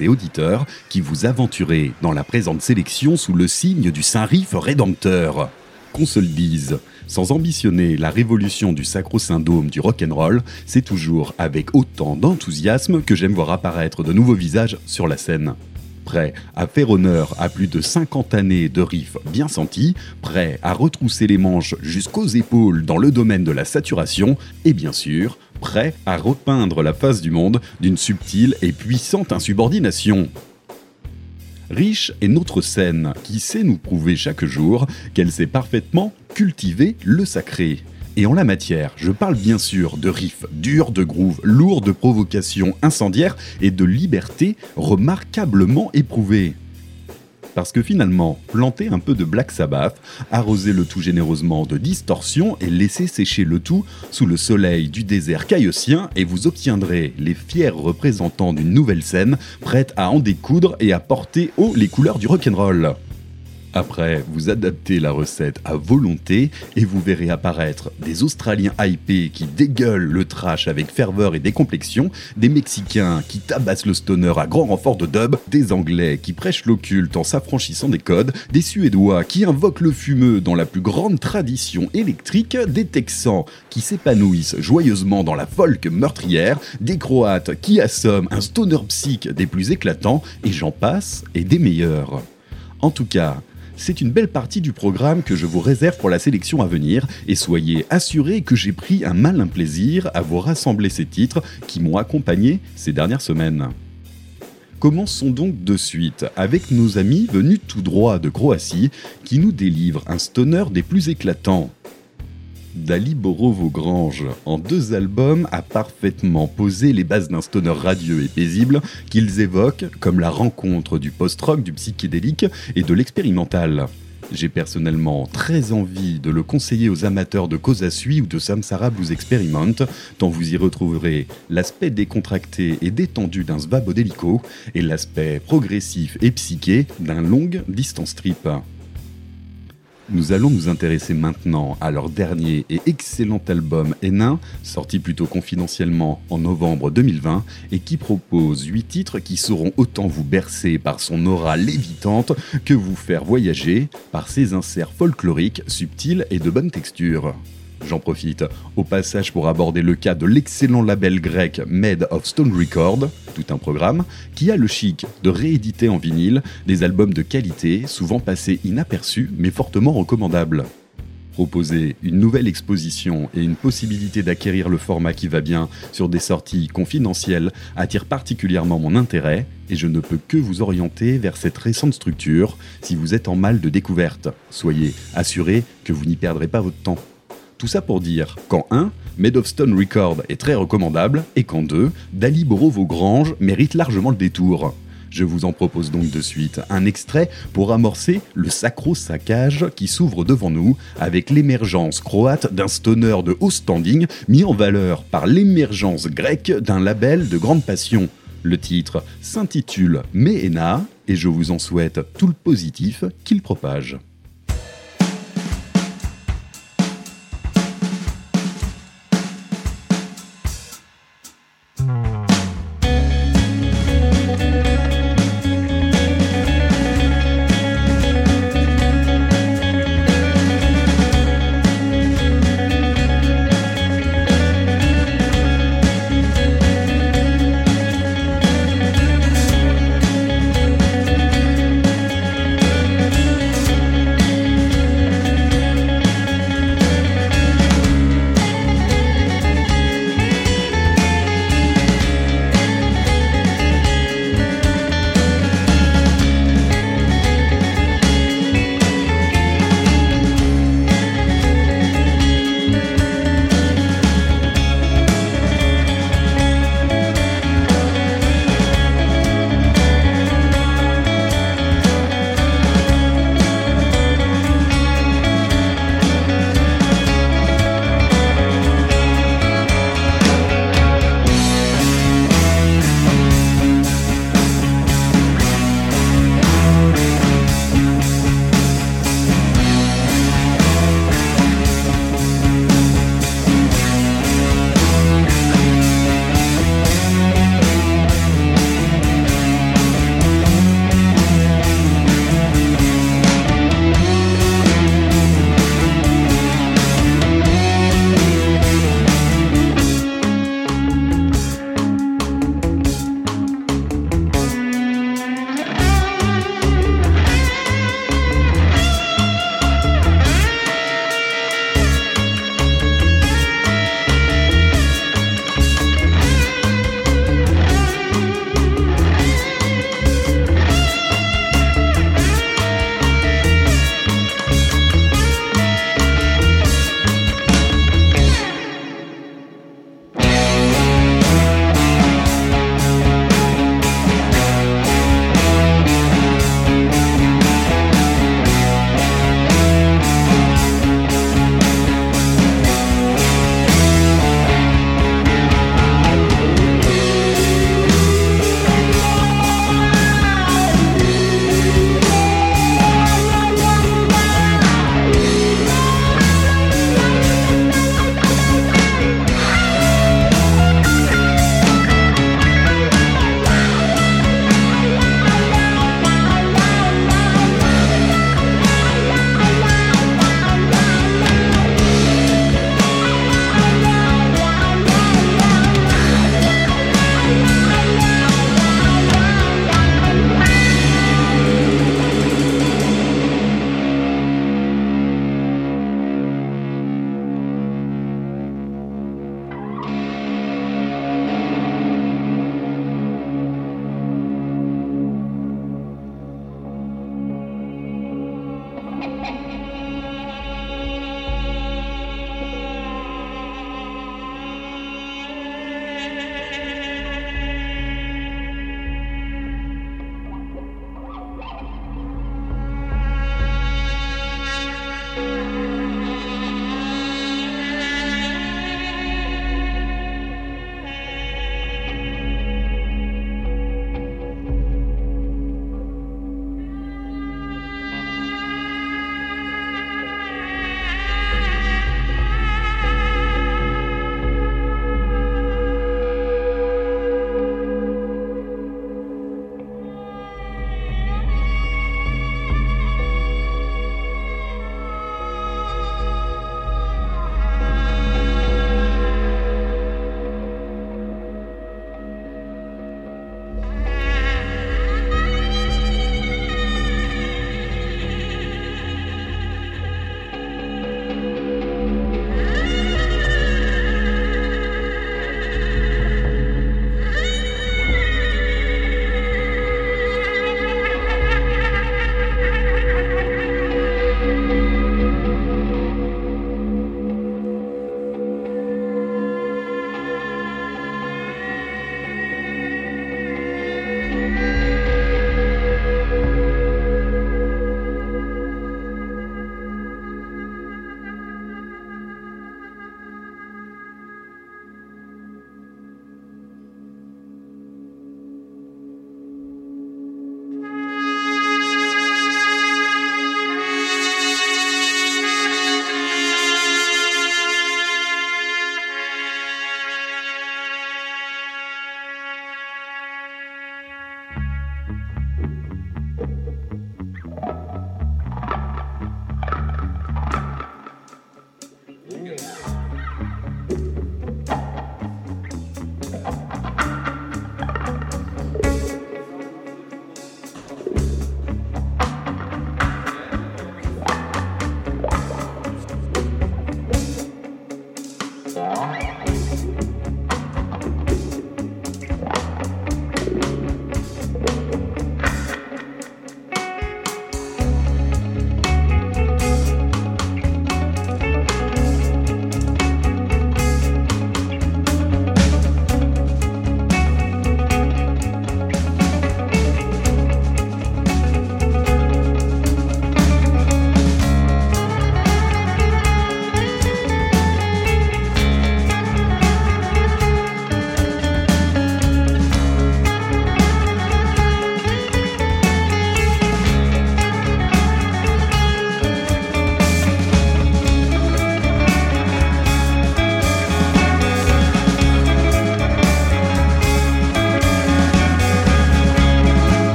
et auditeurs, qui vous aventurez dans la présente sélection sous le signe du Saint-Rif rédempteur. Qu'on se le dise, sans ambitionner la révolution du sacro-saint du rock'n'roll, c'est toujours avec autant d'enthousiasme que j'aime voir apparaître de nouveaux visages sur la scène. Prêt à faire honneur à plus de 50 années de riffs bien sentis, prêt à retrousser les manches jusqu'aux épaules dans le domaine de la saturation, et bien sûr, prêt à repeindre la face du monde d'une subtile et puissante insubordination. Riche est notre scène qui sait nous prouver chaque jour qu'elle sait parfaitement cultiver le sacré. Et en la matière, je parle bien sûr de riffs durs, de grooves lourds, de provocations incendiaires et de liberté remarquablement éprouvée. Parce que finalement, planter un peu de Black Sabbath, arroser le tout généreusement de distorsion et laisser sécher le tout sous le soleil du désert caïotien et vous obtiendrez les fiers représentants d'une nouvelle scène prête à en découdre et à porter haut les couleurs du rock'n'roll. Après, vous adaptez la recette à volonté et vous verrez apparaître des Australiens hypés qui dégueulent le trash avec ferveur et décomplexion, des Mexicains qui tabassent le stoner à grand renfort de dub, des Anglais qui prêchent l'occulte en s'affranchissant des codes, des Suédois qui invoquent le fumeux dans la plus grande tradition électrique, des Texans qui s'épanouissent joyeusement dans la folk meurtrière, des Croates qui assomment un stoner psych des plus éclatants, et j'en passe, et des meilleurs. En tout cas, c'est une belle partie du programme que je vous réserve pour la sélection à venir, et soyez assurés que j'ai pris un malin plaisir à vous rassembler ces titres qui m'ont accompagné ces dernières semaines. Commençons donc de suite avec nos amis venus tout droit de Croatie qui nous délivrent un stoner des plus éclatants. Dali Borovo-Grange, en deux albums, a parfaitement posé les bases d'un stoner radieux et paisible qu'ils évoquent comme la rencontre du post-rock, du psychédélique et de l'expérimental. J'ai personnellement très envie de le conseiller aux amateurs de Kosasui ou de Samsara Blues Experiment, tant vous y retrouverez l'aspect décontracté et détendu d'un svabodelico et l'aspect progressif et psyché d'un long distance trip. Nous allons nous intéresser maintenant à leur dernier et excellent album Hénin, sorti plutôt confidentiellement en novembre 2020, et qui propose 8 titres qui sauront autant vous bercer par son aura lévitante que vous faire voyager par ses inserts folkloriques, subtils et de bonne texture. J'en profite au passage pour aborder le cas de l'excellent label grec Made of Stone Record, tout un programme, qui a le chic de rééditer en vinyle des albums de qualité, souvent passés inaperçus mais fortement recommandables. Proposer une nouvelle exposition et une possibilité d'acquérir le format qui va bien sur des sorties confidentielles attire particulièrement mon intérêt et je ne peux que vous orienter vers cette récente structure si vous êtes en mal de découverte. Soyez assurés que vous n'y perdrez pas votre temps. Tout ça pour dire qu'en 1, Made of Stone Record est très recommandable et qu'en 2, Dali Borovo Grange mérite largement le détour. Je vous en propose donc de suite un extrait pour amorcer le sacro-saccage qui s'ouvre devant nous avec l'émergence croate d'un stoner de haut standing mis en valeur par l'émergence grecque d'un label de grande passion. Le titre s'intitule Mehena et je vous en souhaite tout le positif qu'il propage.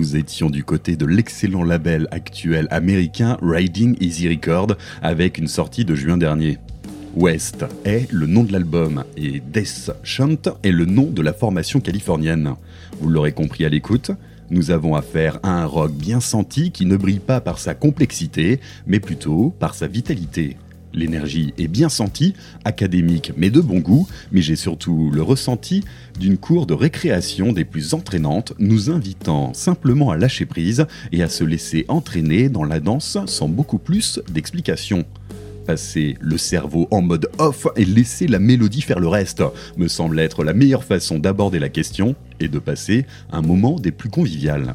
Nous étions du côté de l'excellent label actuel américain Riding Easy Record avec une sortie de juin dernier. West est le nom de l'album et Death Shunt est le nom de la formation californienne. Vous l'aurez compris à l'écoute, nous avons affaire à un rock bien senti qui ne brille pas par sa complexité, mais plutôt par sa vitalité. L'énergie est bien sentie, académique mais de bon goût, mais j'ai surtout le ressenti d'une cour de récréation des plus entraînantes, nous invitant simplement à lâcher prise et à se laisser entraîner dans la danse sans beaucoup plus d'explications. Passer le cerveau en mode off et laisser la mélodie faire le reste me semble être la meilleure façon d'aborder la question et de passer un moment des plus conviviales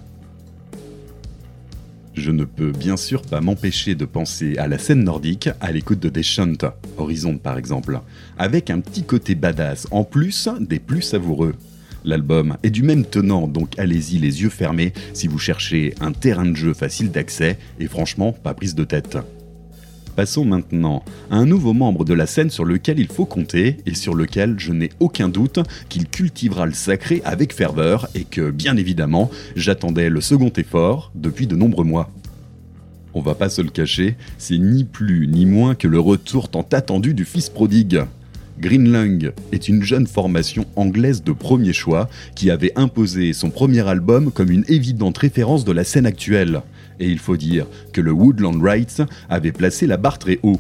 je ne peux bien sûr pas m'empêcher de penser à la scène nordique à l'écoute de Deschant, Horizon par exemple, avec un petit côté badass en plus des plus savoureux. L'album est du même tenant, donc allez-y les yeux fermés si vous cherchez un terrain de jeu facile d'accès et franchement pas prise de tête. Passons maintenant à un nouveau membre de la scène sur lequel il faut compter et sur lequel je n'ai aucun doute qu'il cultivera le sacré avec ferveur et que, bien évidemment, j'attendais le second effort depuis de nombreux mois. On va pas se le cacher, c'est ni plus ni moins que le retour tant attendu du fils prodigue. Greenlung est une jeune formation anglaise de premier choix qui avait imposé son premier album comme une évidente référence de la scène actuelle. Et il faut dire que le Woodland Rights avait placé la barre très haut.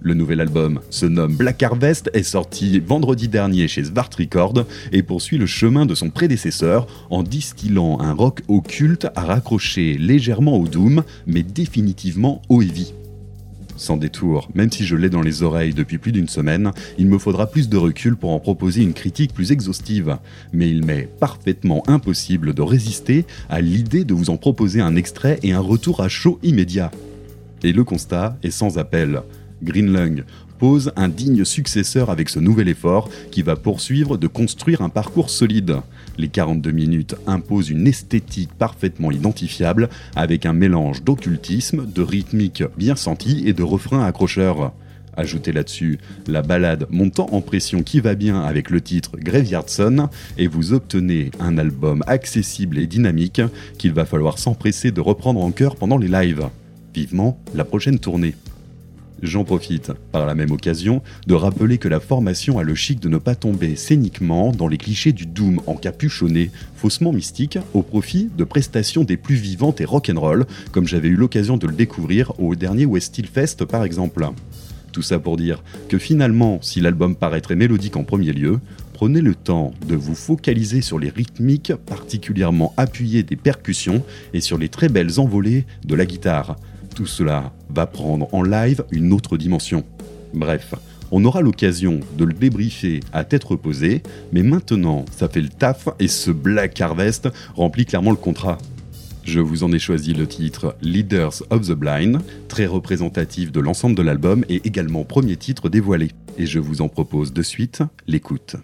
Le nouvel album se nomme Black Harvest, est sorti vendredi dernier chez Svart Records et poursuit le chemin de son prédécesseur en distillant un rock occulte à raccrocher légèrement au doom, mais définitivement au heavy. Sans détour, même si je l'ai dans les oreilles depuis plus d'une semaine, il me faudra plus de recul pour en proposer une critique plus exhaustive. Mais il m'est parfaitement impossible de résister à l'idée de vous en proposer un extrait et un retour à chaud immédiat. Et le constat est sans appel. Greenlung pose un digne successeur avec ce nouvel effort qui va poursuivre de construire un parcours solide. Les 42 minutes imposent une esthétique parfaitement identifiable avec un mélange d'occultisme, de rythmique bien sentie et de refrains accrocheurs. Ajoutez là-dessus la balade montant en pression qui va bien avec le titre Graveyard Sun et vous obtenez un album accessible et dynamique qu'il va falloir s'empresser de reprendre en chœur pendant les lives. Vivement la prochaine tournée. J'en profite, par la même occasion, de rappeler que la formation a le chic de ne pas tomber scéniquement dans les clichés du doom encapuchonné, faussement mystique, au profit de prestations des plus vivantes et rock'n'roll, comme j'avais eu l'occasion de le découvrir au dernier West Steel Fest par exemple. Tout ça pour dire que finalement, si l'album paraîtrait mélodique en premier lieu, prenez le temps de vous focaliser sur les rythmiques particulièrement appuyées des percussions et sur les très belles envolées de la guitare tout cela va prendre en live une autre dimension. Bref, on aura l'occasion de le débriefer à tête reposée, mais maintenant ça fait le taf et ce Black Harvest remplit clairement le contrat. Je vous en ai choisi le titre Leaders of the Blind, très représentatif de l'ensemble de l'album et également premier titre dévoilé. Et je vous en propose de suite l'écoute.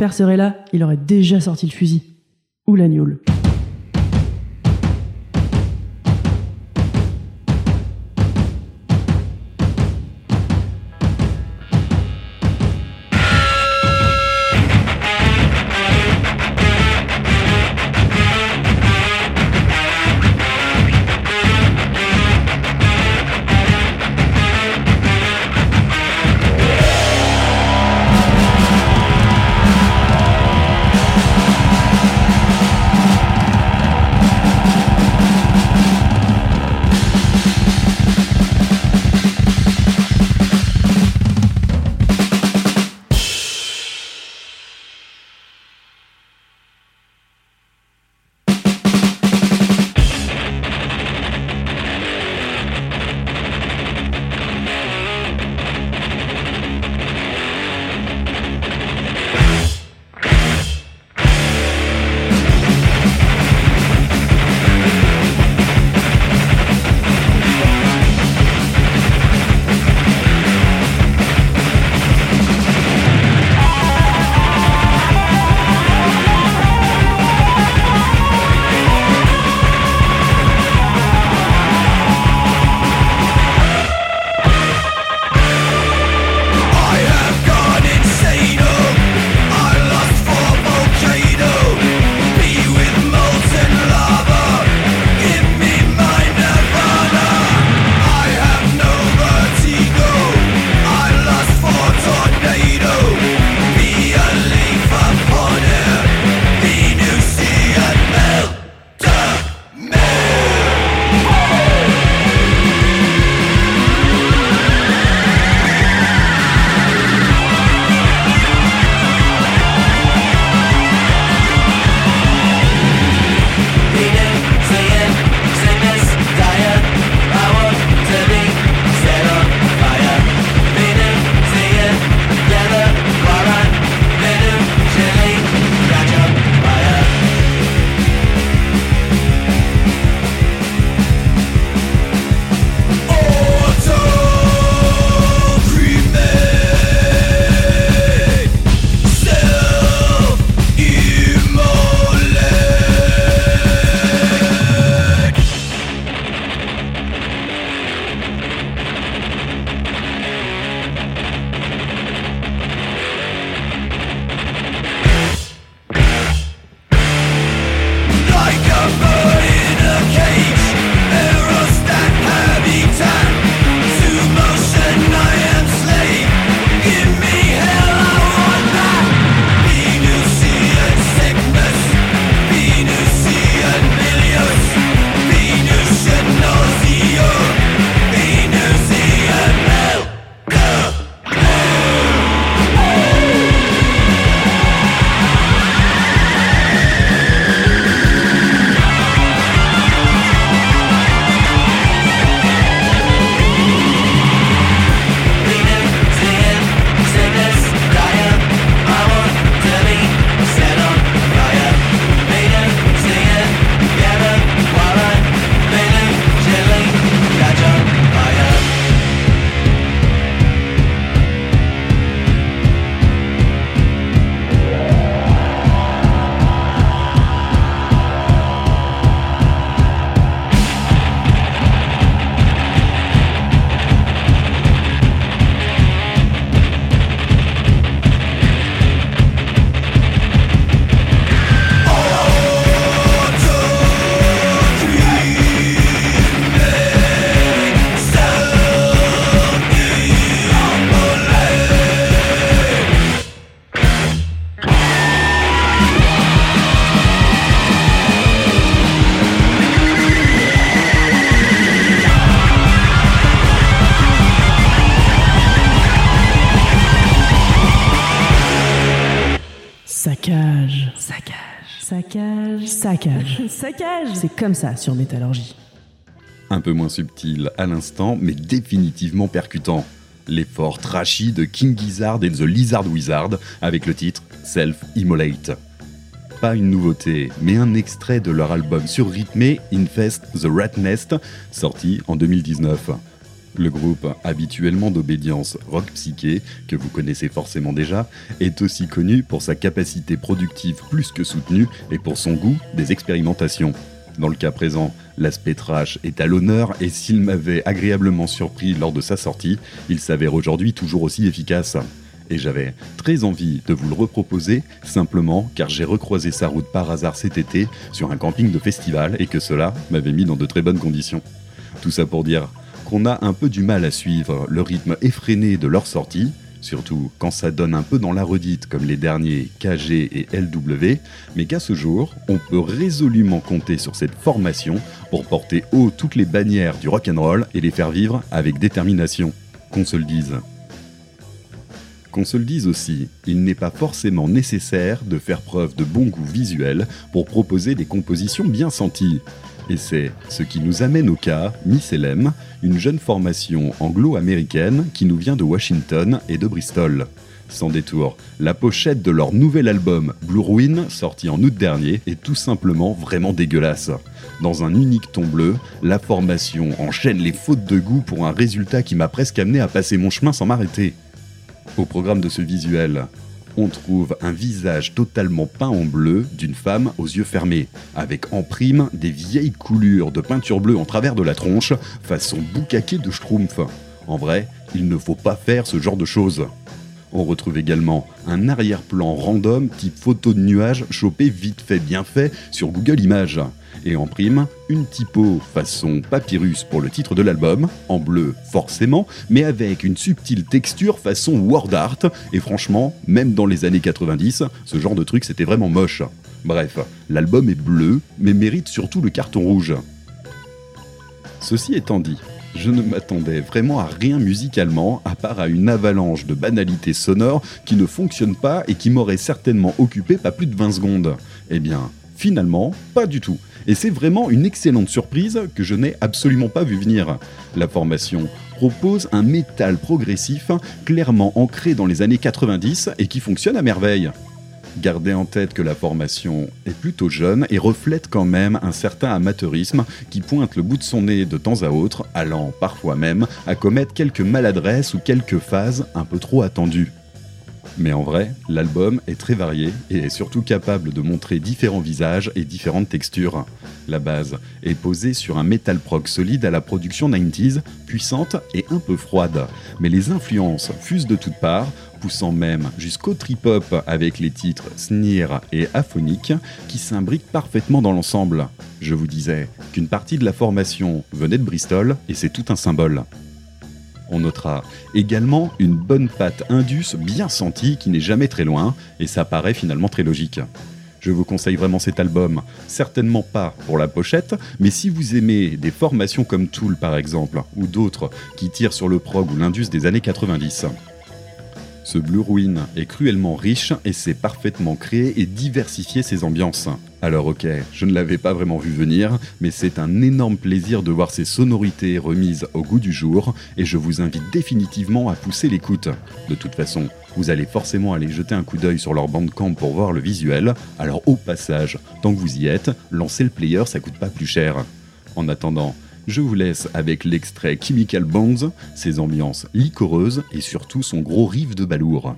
Grand-père serait là, il aurait déjà sorti le fusil. Ou la gnôle. Saccage. Saccage. Saccage. C'est comme ça sur Métallurgie. Un peu moins subtil à l'instant, mais définitivement percutant. L'effort trashy de King Gizzard et The Lizard Wizard avec le titre Self-Immolate. Pas une nouveauté, mais un extrait de leur album surrythmé Infest the Rat Nest, sorti en 2019. Le groupe, habituellement d'obédience rock psyché, que vous connaissez forcément déjà, est aussi connu pour sa capacité productive plus que soutenue et pour son goût des expérimentations. Dans le cas présent, l'aspect trash est à l'honneur et s'il m'avait agréablement surpris lors de sa sortie, il s'avère aujourd'hui toujours aussi efficace. Et j'avais très envie de vous le reproposer, simplement car j'ai recroisé sa route par hasard cet été sur un camping de festival et que cela m'avait mis dans de très bonnes conditions. Tout ça pour dire qu'on a un peu du mal à suivre le rythme effréné de leur sortie, surtout quand ça donne un peu dans la redite comme les derniers KG et LW, mais qu'à ce jour, on peut résolument compter sur cette formation pour porter haut toutes les bannières du rock'n'roll et les faire vivre avec détermination. Qu'on se le dise. Qu'on se le dise aussi, il n'est pas forcément nécessaire de faire preuve de bon goût visuel pour proposer des compositions bien senties. Et c'est ce qui nous amène au cas Miss une jeune formation anglo-américaine qui nous vient de Washington et de Bristol. Sans détour, la pochette de leur nouvel album Blue Ruin, sorti en août dernier, est tout simplement vraiment dégueulasse. Dans un unique ton bleu, la formation enchaîne les fautes de goût pour un résultat qui m'a presque amené à passer mon chemin sans m'arrêter. Au programme de ce visuel, on trouve un visage totalement peint en bleu d'une femme aux yeux fermés, avec en prime des vieilles coulures de peinture bleue en travers de la tronche, façon boucaquet de Schtroumpf. En vrai, il ne faut pas faire ce genre de choses. On retrouve également un arrière-plan random type photo de nuage chopé vite fait bien fait sur Google Images. Et en prime, une typo façon papyrus pour le titre de l'album, en bleu forcément, mais avec une subtile texture façon word art. Et franchement, même dans les années 90, ce genre de truc c'était vraiment moche. Bref, l'album est bleu, mais mérite surtout le carton rouge. Ceci étant dit, je ne m'attendais vraiment à rien musicalement, à part à une avalanche de banalités sonores qui ne fonctionnent pas et qui m'auraient certainement occupé pas plus de 20 secondes. Eh bien, finalement, pas du tout. Et c'est vraiment une excellente surprise que je n'ai absolument pas vu venir. La formation propose un métal progressif clairement ancré dans les années 90 et qui fonctionne à merveille. Gardez en tête que la formation est plutôt jeune et reflète quand même un certain amateurisme qui pointe le bout de son nez de temps à autre, allant parfois même à commettre quelques maladresses ou quelques phases un peu trop attendues. Mais en vrai, l'album est très varié et est surtout capable de montrer différents visages et différentes textures. La base est posée sur un metal prog solide à la production 90s, puissante et un peu froide. Mais les influences fusent de toutes parts, poussant même jusqu'au trip-hop avec les titres Sneer et Aphonic qui s'imbriquent parfaitement dans l'ensemble. Je vous disais qu'une partie de la formation venait de Bristol et c'est tout un symbole. On notera également une bonne patte Indus bien sentie qui n'est jamais très loin, et ça paraît finalement très logique. Je vous conseille vraiment cet album, certainement pas pour la pochette, mais si vous aimez des formations comme Tool par exemple, ou d'autres qui tirent sur le prog ou l'Indus des années 90. Ce Blue Ruin est cruellement riche et sait parfaitement créer et diversifier ses ambiances. Alors ok, je ne l'avais pas vraiment vu venir, mais c'est un énorme plaisir de voir ces sonorités remises au goût du jour, et je vous invite définitivement à pousser l'écoute. De toute façon, vous allez forcément aller jeter un coup d'œil sur leur bandcamp pour voir le visuel, alors au passage, tant que vous y êtes, lancez le player, ça coûte pas plus cher. En attendant, je vous laisse avec l'extrait Chemical Bonds, ses ambiances liquoreuses et surtout son gros riff de balourd.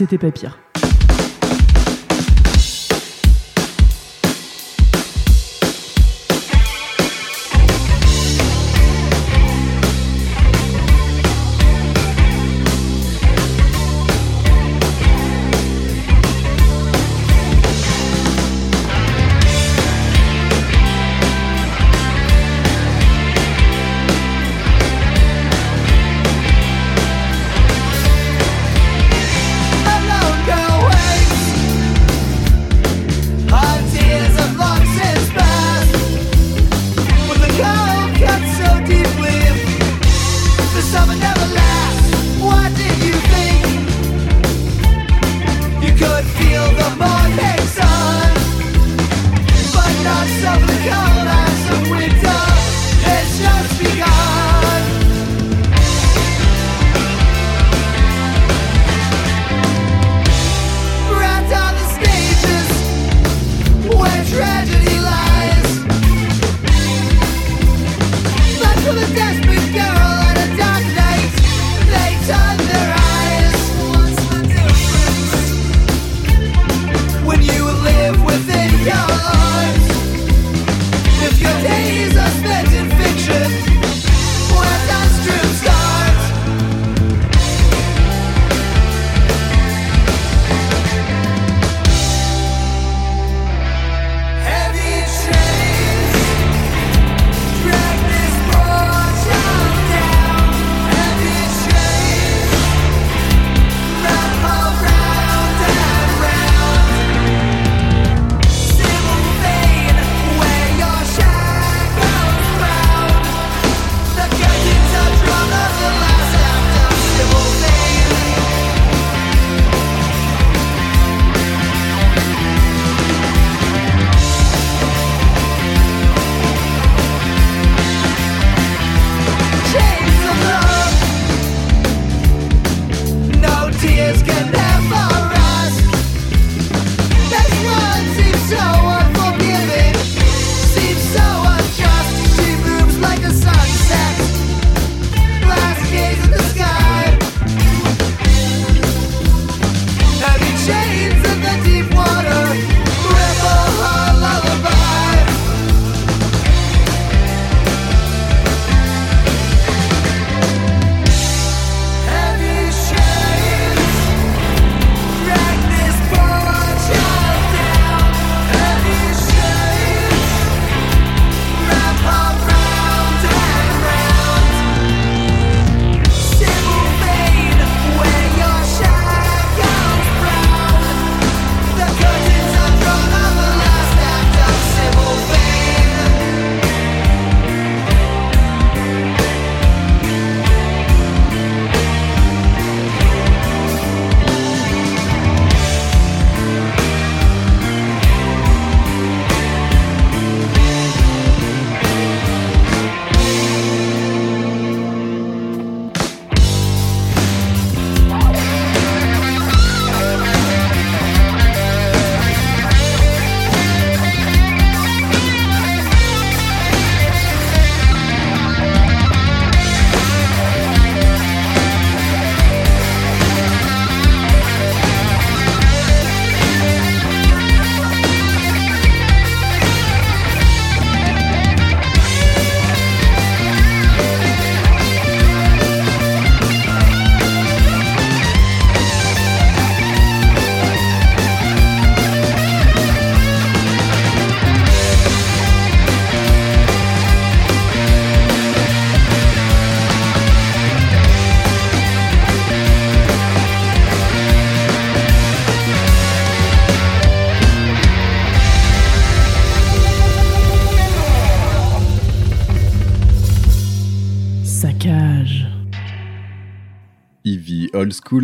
C'était pas pire.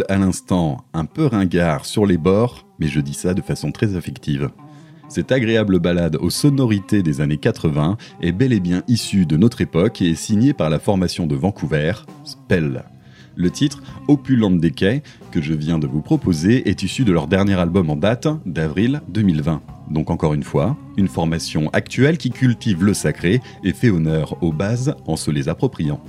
À l'instant, un peu ringard sur les bords, mais je dis ça de façon très affective. Cette agréable balade aux sonorités des années 80 est bel et bien issue de notre époque et est signée par la formation de Vancouver, Spell. Le titre, Opulent Decay, que je viens de vous proposer, est issu de leur dernier album en date, d'avril 2020. Donc encore une fois, une formation actuelle qui cultive le sacré et fait honneur aux bases en se les appropriant.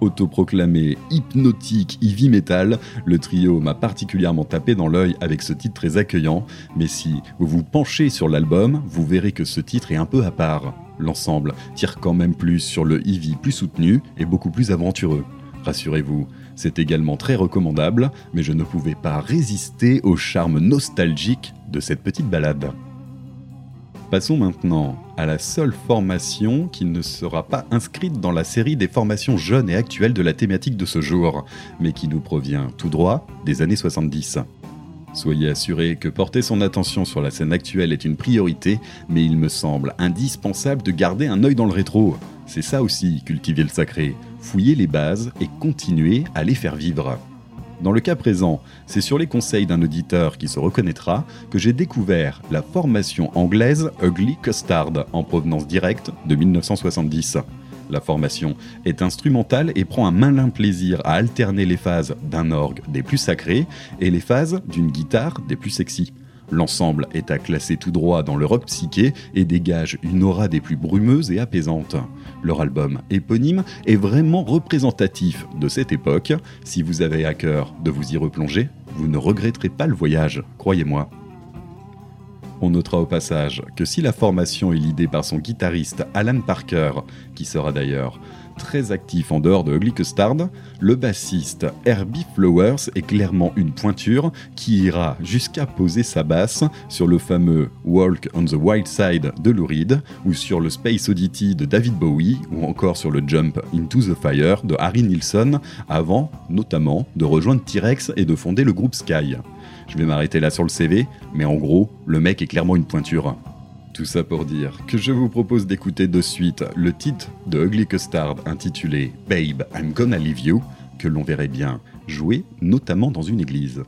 Autoproclamé hypnotique heavy metal, le trio m'a particulièrement tapé dans l'œil avec ce titre très accueillant, mais si vous vous penchez sur l'album, vous verrez que ce titre est un peu à part. L'ensemble tire quand même plus sur le heavy plus soutenu et beaucoup plus aventureux. Rassurez-vous, c'est également très recommandable, mais je ne pouvais pas résister au charme nostalgique de cette petite balade. Passons maintenant à la seule formation qui ne sera pas inscrite dans la série des formations jeunes et actuelles de la thématique de ce jour, mais qui nous provient tout droit des années 70. Soyez assurés que porter son attention sur la scène actuelle est une priorité, mais il me semble indispensable de garder un œil dans le rétro. C'est ça aussi, cultiver le sacré, fouiller les bases et continuer à les faire vivre. Dans le cas présent, c'est sur les conseils d'un auditeur qui se reconnaîtra que j'ai découvert la formation anglaise Ugly Custard en provenance directe de 1970. La formation est instrumentale et prend un malin plaisir à alterner les phases d'un orgue des plus sacrés et les phases d'une guitare des plus sexy. L'ensemble est à classer tout droit dans le rock psyché et dégage une aura des plus brumeuses et apaisantes. Leur album éponyme est vraiment représentatif de cette époque. Si vous avez à cœur de vous y replonger, vous ne regretterez pas le voyage, croyez-moi. On notera au passage que si la formation est l'idée par son guitariste Alan Parker, qui sera d'ailleurs très actif en dehors de Ugly Custard, le bassiste Herbie Flowers est clairement une pointure qui ira jusqu'à poser sa basse sur le fameux Walk on the Wild Side de Lou Reed, ou sur le Space Oddity de David Bowie, ou encore sur le Jump Into the Fire de Harry Nilsson, avant notamment de rejoindre T-Rex et de fonder le groupe Sky. Je vais m'arrêter là sur le CV, mais en gros, le mec est clairement une pointure. Tout ça pour dire que je vous propose d'écouter de suite le titre de Ugly Custard intitulé Babe, I'm Gonna Leave You, que l'on verrait bien jouer notamment dans une église.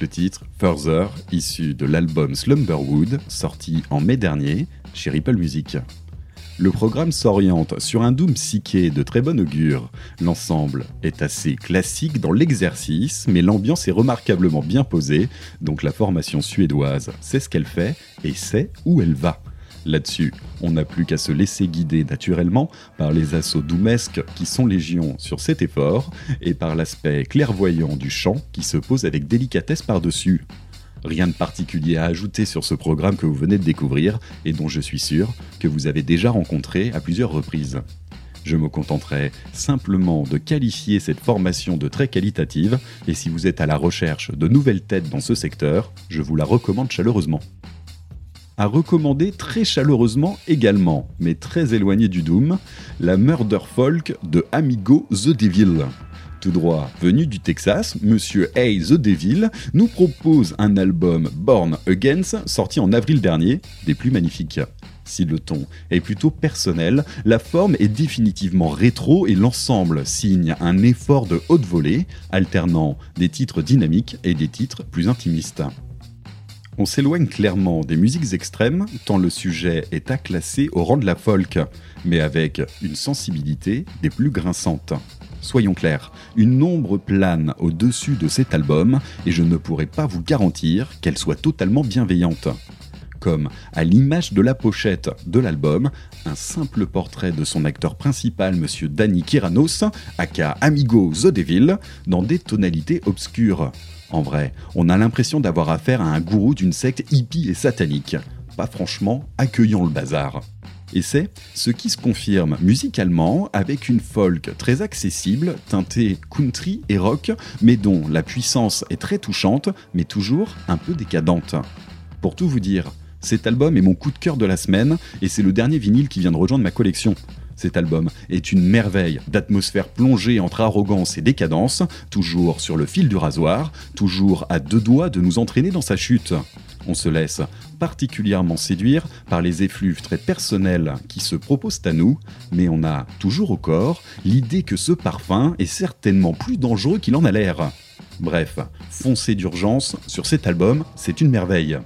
Le titre Further, issu de l'album Slumberwood, sorti en mai dernier chez Ripple Music. Le programme s'oriente sur un doom psyché de très bon augure. L'ensemble est assez classique dans l'exercice, mais l'ambiance est remarquablement bien posée, donc la formation suédoise sait ce qu'elle fait et sait où elle va. Là-dessus, on n'a plus qu'à se laisser guider naturellement par les assauts doumesques qui sont légion sur cet effort et par l'aspect clairvoyant du chant qui se pose avec délicatesse par-dessus. Rien de particulier à ajouter sur ce programme que vous venez de découvrir et dont je suis sûr que vous avez déjà rencontré à plusieurs reprises. Je me contenterai simplement de qualifier cette formation de très qualitative et si vous êtes à la recherche de nouvelles têtes dans ce secteur, je vous la recommande chaleureusement. À recommander très chaleureusement également, mais très éloigné du Doom, la Murder Folk de Amigo The Devil tout droit venu du Texas, Monsieur Hay the Devil nous propose un album Born Against sorti en avril dernier, des plus magnifiques. Si le ton est plutôt personnel, la forme est définitivement rétro et l'ensemble signe un effort de haute volée, alternant des titres dynamiques et des titres plus intimistes. On s'éloigne clairement des musiques extrêmes, tant le sujet est à classer au rang de la folk, mais avec une sensibilité des plus grinçantes. Soyons clairs, une ombre plane au-dessus de cet album et je ne pourrais pas vous garantir qu'elle soit totalement bienveillante. Comme à l'image de la pochette de l'album, un simple portrait de son acteur principal, monsieur Danny Kiranos, aka Amigo The Devil, dans des tonalités obscures. En vrai, on a l'impression d'avoir affaire à un gourou d'une secte hippie et satanique, pas franchement accueillant le bazar. Et c'est ce qui se confirme musicalement avec une folk très accessible, teintée country et rock, mais dont la puissance est très touchante, mais toujours un peu décadente. Pour tout vous dire, cet album est mon coup de cœur de la semaine et c'est le dernier vinyle qui vient de rejoindre ma collection. Cet album est une merveille d'atmosphère plongée entre arrogance et décadence, toujours sur le fil du rasoir, toujours à deux doigts de nous entraîner dans sa chute. On se laisse particulièrement séduire par les effluves très personnels qui se proposent à nous, mais on a toujours au corps l'idée que ce parfum est certainement plus dangereux qu'il en a l'air. Bref, foncez d'urgence sur cet album, c'est une merveille.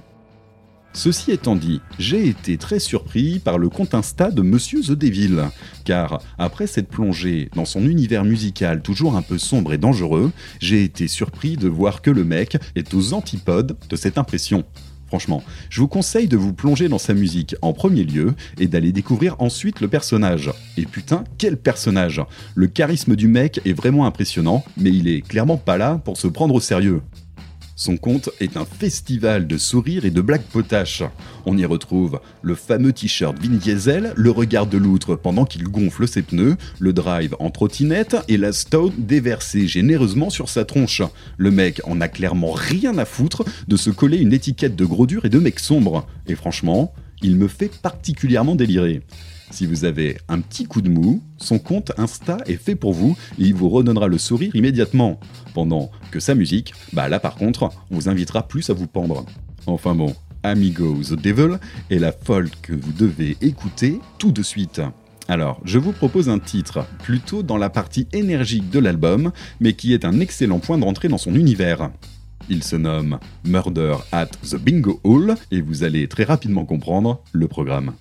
Ceci étant dit, j'ai été très surpris par le compte Insta de Monsieur The Devil, car après cette plongée dans son univers musical toujours un peu sombre et dangereux, j'ai été surpris de voir que le mec est aux antipodes de cette impression. Franchement, je vous conseille de vous plonger dans sa musique en premier lieu et d'aller découvrir ensuite le personnage. Et putain, quel personnage Le charisme du mec est vraiment impressionnant, mais il est clairement pas là pour se prendre au sérieux. Son compte est un festival de sourires et de blagues potaches. On y retrouve le fameux t-shirt Vin Diesel, le regard de l'outre pendant qu'il gonfle ses pneus, le drive en trottinette et la stone déversée généreusement sur sa tronche. Le mec en a clairement rien à foutre de se coller une étiquette de gros dur et de mec sombre. Et franchement, il me fait particulièrement délirer. Si vous avez un petit coup de mou, son compte Insta est fait pour vous et il vous redonnera le sourire immédiatement. Pendant que sa musique, bah là par contre, on vous invitera plus à vous pendre. Enfin bon, Amigo the Devil est la folk que vous devez écouter tout de suite. Alors, je vous propose un titre plutôt dans la partie énergique de l'album, mais qui est un excellent point d'entrée dans son univers. Il se nomme Murder at the Bingo Hall et vous allez très rapidement comprendre le programme.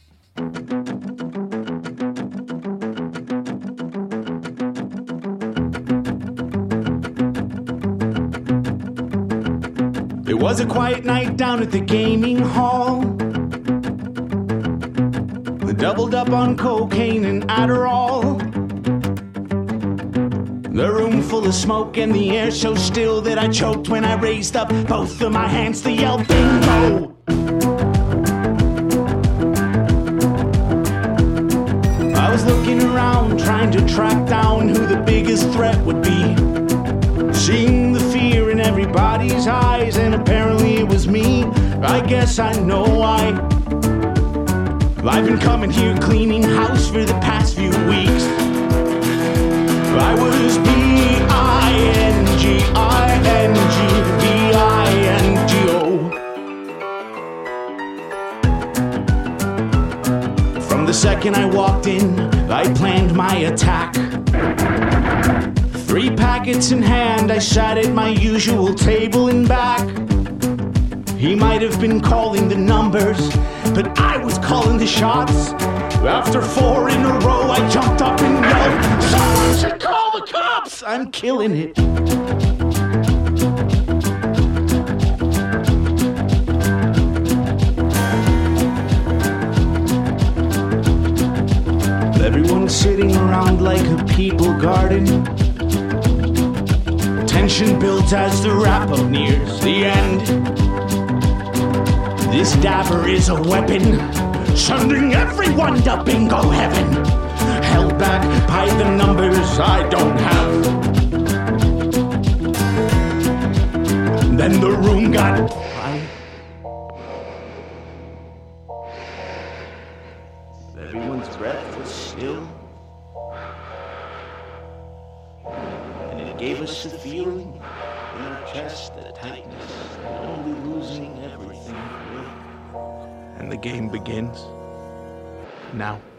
Was a quiet night down at the gaming hall. We doubled up on cocaine and Adderall. The room full of smoke and the air so still that I choked when I raised up both of my hands to yell bingo. I was looking around trying to track down who the biggest threat would be. Seeing everybody's eyes, and apparently it was me. I guess I know why. I've been coming here cleaning house for the past few weeks. I was B I N G I N G B I N G O. From The second I walked in, I planned my attack. Three packets in hand, I sat at my usual table in back. He might have been calling the numbers, but I was calling the shots. After four in a row, I jumped up and yelled, Someone should call the cops! I'm killing it. Everyone's sitting around like a people garden. Tension as the up nears the end. This dabber is a weapon, sending everyone to bingo heaven. Held back by the numbers I don't have. Then the room got Now.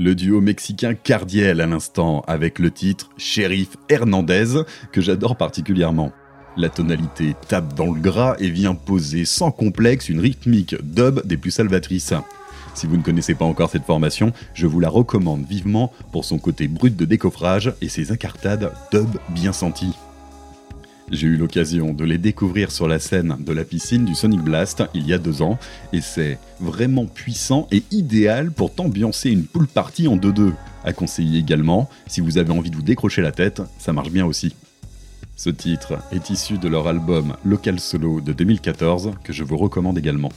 Le duo mexicain Cardiel à l'instant, avec le titre Sheriff Hernandez, que j'adore particulièrement. La tonalité tape dans le gras et vient poser sans complexe une rythmique dub des plus salvatrices. Si vous ne connaissez pas encore cette formation, je vous la recommande vivement pour son côté brut de décoffrage et ses incartades dub bien senties. J'ai eu l'occasion de les découvrir sur la scène de la piscine du Sonic Blast il y a deux ans, et c'est vraiment puissant et idéal pour t'ambiancer une pool party en 2-2. À conseiller également, si vous avez envie de vous décrocher la tête, ça marche bien aussi. Ce titre est issu de leur album Local Solo de 2014 que je vous recommande également.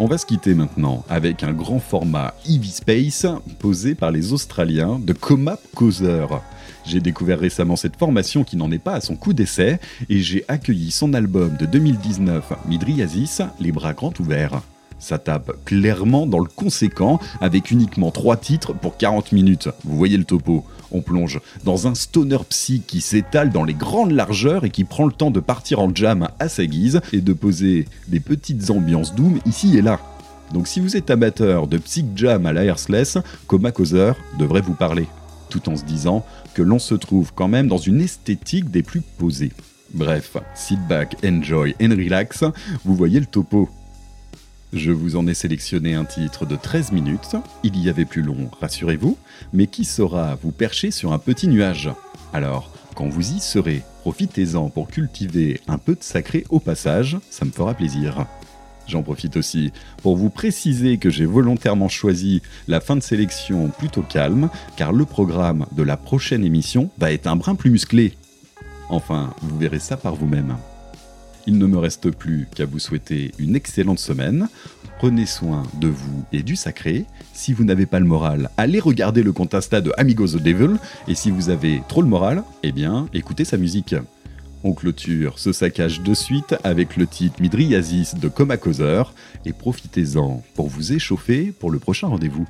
On va se quitter maintenant avec un grand format Eevee Space posé par les Australiens de Coma Causeur. J'ai découvert récemment cette formation qui n'en est pas à son coup d'essai et j'ai accueilli son album de 2019, Midriasis, les bras grands ouverts. Ça tape clairement dans le conséquent avec uniquement 3 titres pour 40 minutes. Vous voyez le topo. On plonge dans un stoner psy qui s'étale dans les grandes largeurs et qui prend le temps de partir en jam à sa guise et de poser des petites ambiances doom ici et là. Donc si vous êtes amateur de psych jam à la Airsless, Coma Causeur devrait vous parler tout en se disant l'on se trouve quand même dans une esthétique des plus posées. Bref, sit back, enjoy and relax, vous voyez le topo. Je vous en ai sélectionné un titre de 13 minutes, il y avait plus long, rassurez-vous, mais qui saura vous percher sur un petit nuage? Alors, quand vous y serez, profitez-en pour cultiver un peu de sacré au passage, ça me fera plaisir. J'en profite aussi pour vous préciser que j'ai volontairement choisi la fin de sélection plutôt calme, car le programme de la prochaine émission va être un brin plus musclé. Enfin, vous verrez ça par vous-même. Il ne me reste plus qu'à vous souhaiter une excellente semaine. Prenez soin de vous et du sacré. Si vous n'avez pas le moral, allez regarder le compte Insta de Amigos the Devil. Et si vous avez trop le moral, eh bien, écoutez sa musique. On clôture ce saccage de suite avec le titre Midriasis de Coma Causeur et profitez-en pour vous échauffer pour le prochain rendez-vous.